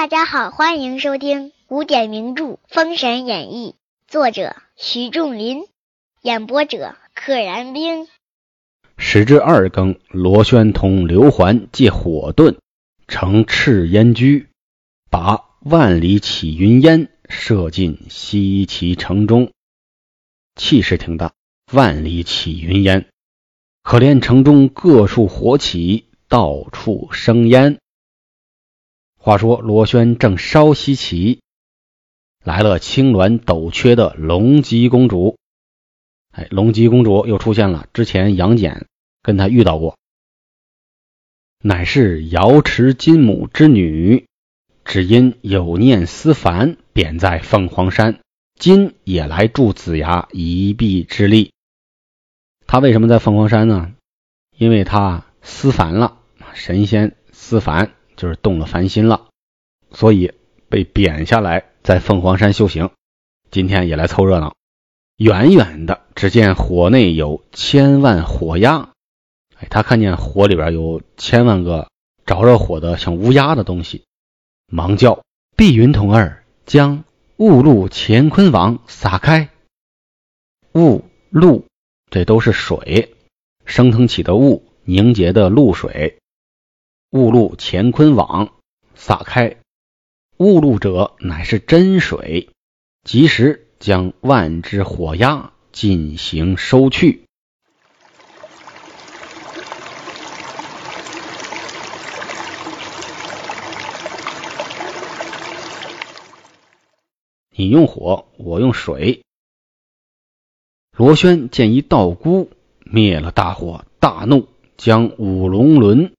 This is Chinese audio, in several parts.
大家好，欢迎收听古典名著《封神演义》，作者徐仲林，演播者可燃冰。时至二更，罗宣同刘环借火遁，乘赤烟驹，把万里起云烟射进西岐城中，气势挺大。万里起云烟，可怜城中各处火起，到处生烟。话说罗轩正稍息起，来了青鸾斗缺的龙姬公主。哎，龙姬公主又出现了，之前杨戬跟她遇到过，乃是瑶池金母之女，只因有念思凡，贬在凤凰山，今也来助子牙一臂之力。他为什么在凤凰山呢？因为他思凡了，神仙思凡就是动了凡心了，所以被贬下来在凤凰山修行。今天也来凑热闹。远远的，只见火内有千万火鸦，哎，他看见火里边有千万个着着火的像乌鸦的东西，忙叫：“碧云童儿，将雾露乾坤网撒开。”雾露。这都是水升腾起的雾，凝结的露水。误入乾坤网撒开，误入者乃是真水，及时将万只火鸦进行收去。你用火，我用水。罗轩见一道姑灭了大火，大怒，将五龙轮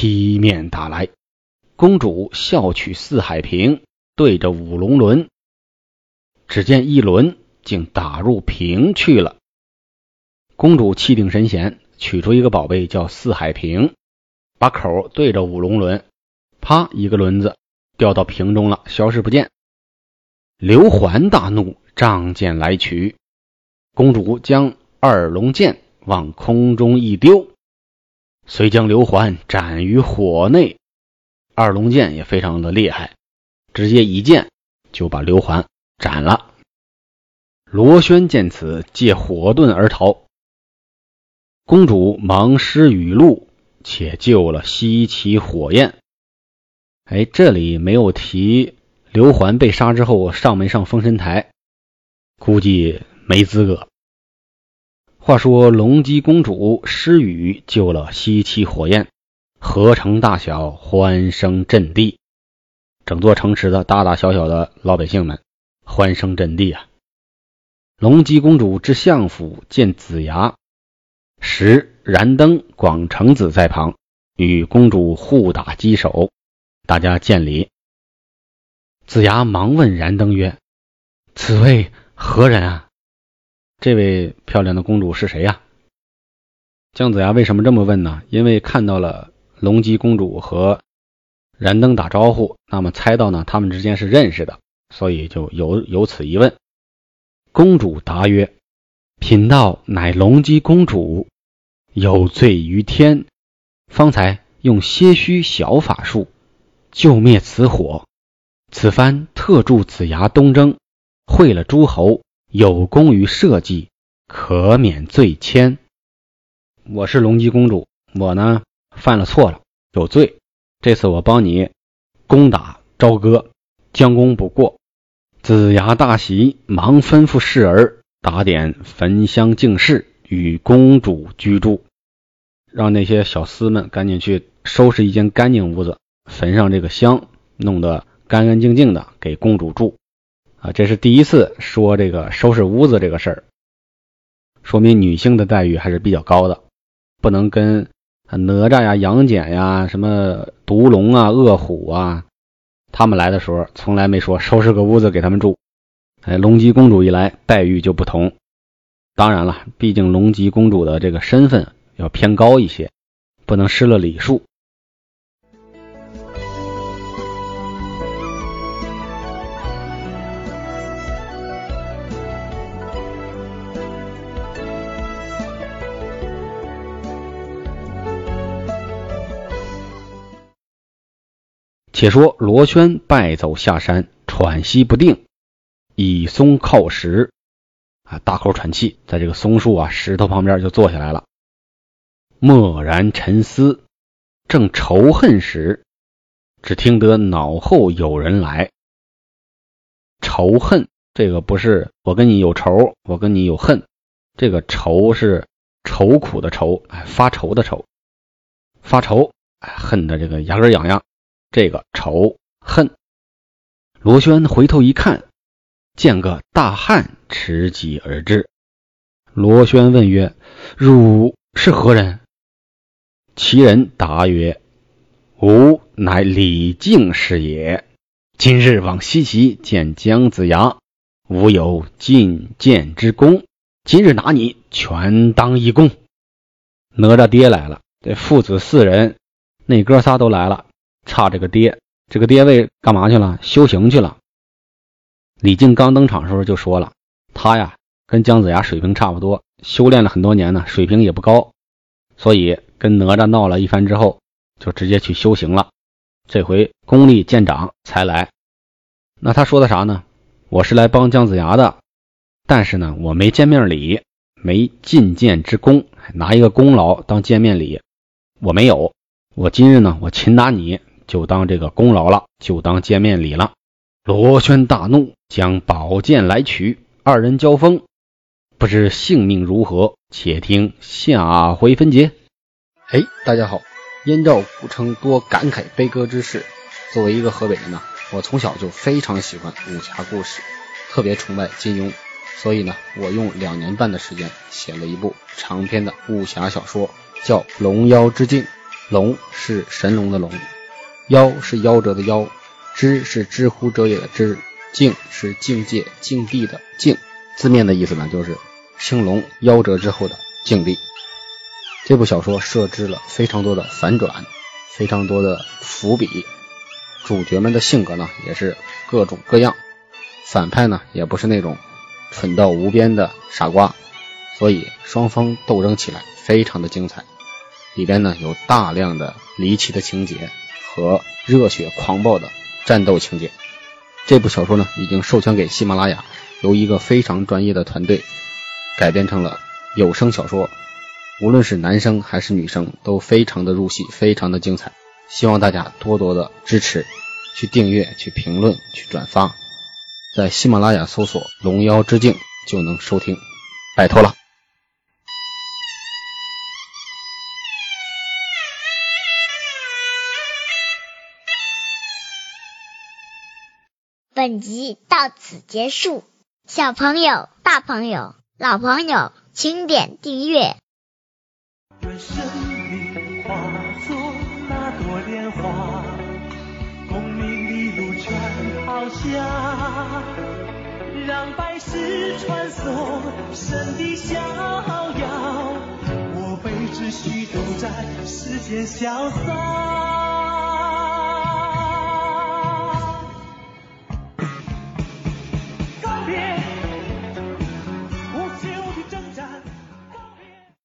劈面打来。公主笑取四海瓶，对着五龙轮，只见一轮竟打入瓶去了。公主气定神闲，取出一个宝贝叫四海瓶，把口对着五龙轮，啪，一个轮子掉到瓶中了，消失不见。刘环大怒，仗剑来取。公主将二龙剑往空中一丢，遂将刘环斩于火内。二龙剑也非常的厉害，直接一剑就把刘环斩了。罗宣见此，借火遁而逃。公主忙施雨露，且救了西岐火焰。哎，这里没有提刘环被杀之后上没上封神台，估计。没资格。话说龙姬公主施雨救了西岐火焰，河城大小欢声震地，整座城池的大大小小的老百姓们欢声震地啊！龙姬公主之相府见子牙，时燃灯、广成子在旁，与公主互打击手，大家见礼。子牙忙问燃灯曰：“此位何人啊？”这位漂亮的公主是谁呀？姜子牙为什么这么问呢？因为看到了龙姬公主和燃灯打招呼，那么猜到呢他们之间是认识的，所以就有有此一问。公主答曰：“贫道乃龙姬公主，有罪于天，方才用些许小法术救灭此火，此番特助子牙东征，会了诸侯。”有功于社稷，可免罪愆。我是龙姬公主，我呢犯了错了，有罪。这次我帮你攻打朝歌，将功补过。子牙大喜，忙吩咐侍儿打点焚香净室，与公主居住。让那些小厮们赶紧去收拾一间干净屋子，焚上这个香，弄得干干净净的，给公主住。啊，这是第一次说这个收拾屋子这个事儿，说明女性的待遇还是比较高的，不能跟哪吒呀、杨戬呀、什么毒龙啊、恶虎啊，他们来的时候从来没说收拾个屋子给他们住。哎，龙吉公主一来，待遇就不同。当然了，毕竟龙吉公主的这个身份要偏高一些，不能失了礼数。且说罗宣败走下山，喘息不定，倚松靠石，啊，大口喘气，在这个松树啊石头旁边就坐下来了，默然沉思，正仇恨时，只听得脑后有人来。仇恨，这个不是我跟你有仇，我跟你有恨，这个仇是愁苦的愁，哎，发愁的愁，发愁，哎，恨的这个牙根痒痒。这个仇恨，罗轩回头一看，见个大汉持戟而至。罗轩问曰：“汝是何人？”其人答曰：“吾乃李靖是也。今日往西岐见姜子牙，吾有进谏之功。今日拿你，全当一功。”哪吒爹来了，这父子四人，那哥仨都来了。差这个爹，这个爹位干嘛去了？修行去了。李靖刚登场时候就说了，他呀跟姜子牙水平差不多，修炼了很多年呢，水平也不高，所以跟哪吒闹了一番之后，就直接去修行了。这回功力见长才来。那他说的啥呢？我是来帮姜子牙的，但是呢，我没见面礼，没进谏之功，拿一个功劳当见面礼，我没有。我今日呢，我擒拿你。就当这个功劳了，就当见面礼了。罗轩大怒，将宝剑来取，二人交锋，不知性命如何，且听下回分解。哎，大家好，燕赵古称多感慨悲歌之事。作为一个河北人呢，我从小就非常喜欢武侠故事，特别崇拜金庸，所以呢，我用两年半的时间写了一部长篇的武侠小说，叫《龙妖之境》。龙是神龙的龙。夭是夭折的夭，知是知乎者也的知，境是境界境地的境。字面的意思呢，就是青龙夭折之后的境地。这部小说设置了非常多的反转，非常多的伏笔，主角们的性格呢也是各种各样，反派呢也不是那种蠢到无边的傻瓜，所以双方斗争起来非常的精彩。里边呢有大量的离奇的情节。和热血狂暴的战斗情节，这部小说呢已经授权给喜马拉雅，由一个非常专业的团队改编成了有声小说。无论是男生还是女生，都非常的入戏，非常的精彩。希望大家多多的支持，去订阅、去评论、去转发，在喜马拉雅搜索《龙妖之境》就能收听，拜托了。本集到此结束，小朋友、大朋友、老朋友，请点订阅。愿生命化作那朵莲花，功名利禄全抛下，让百世传颂神的逍遥。我辈只需都在世间潇洒。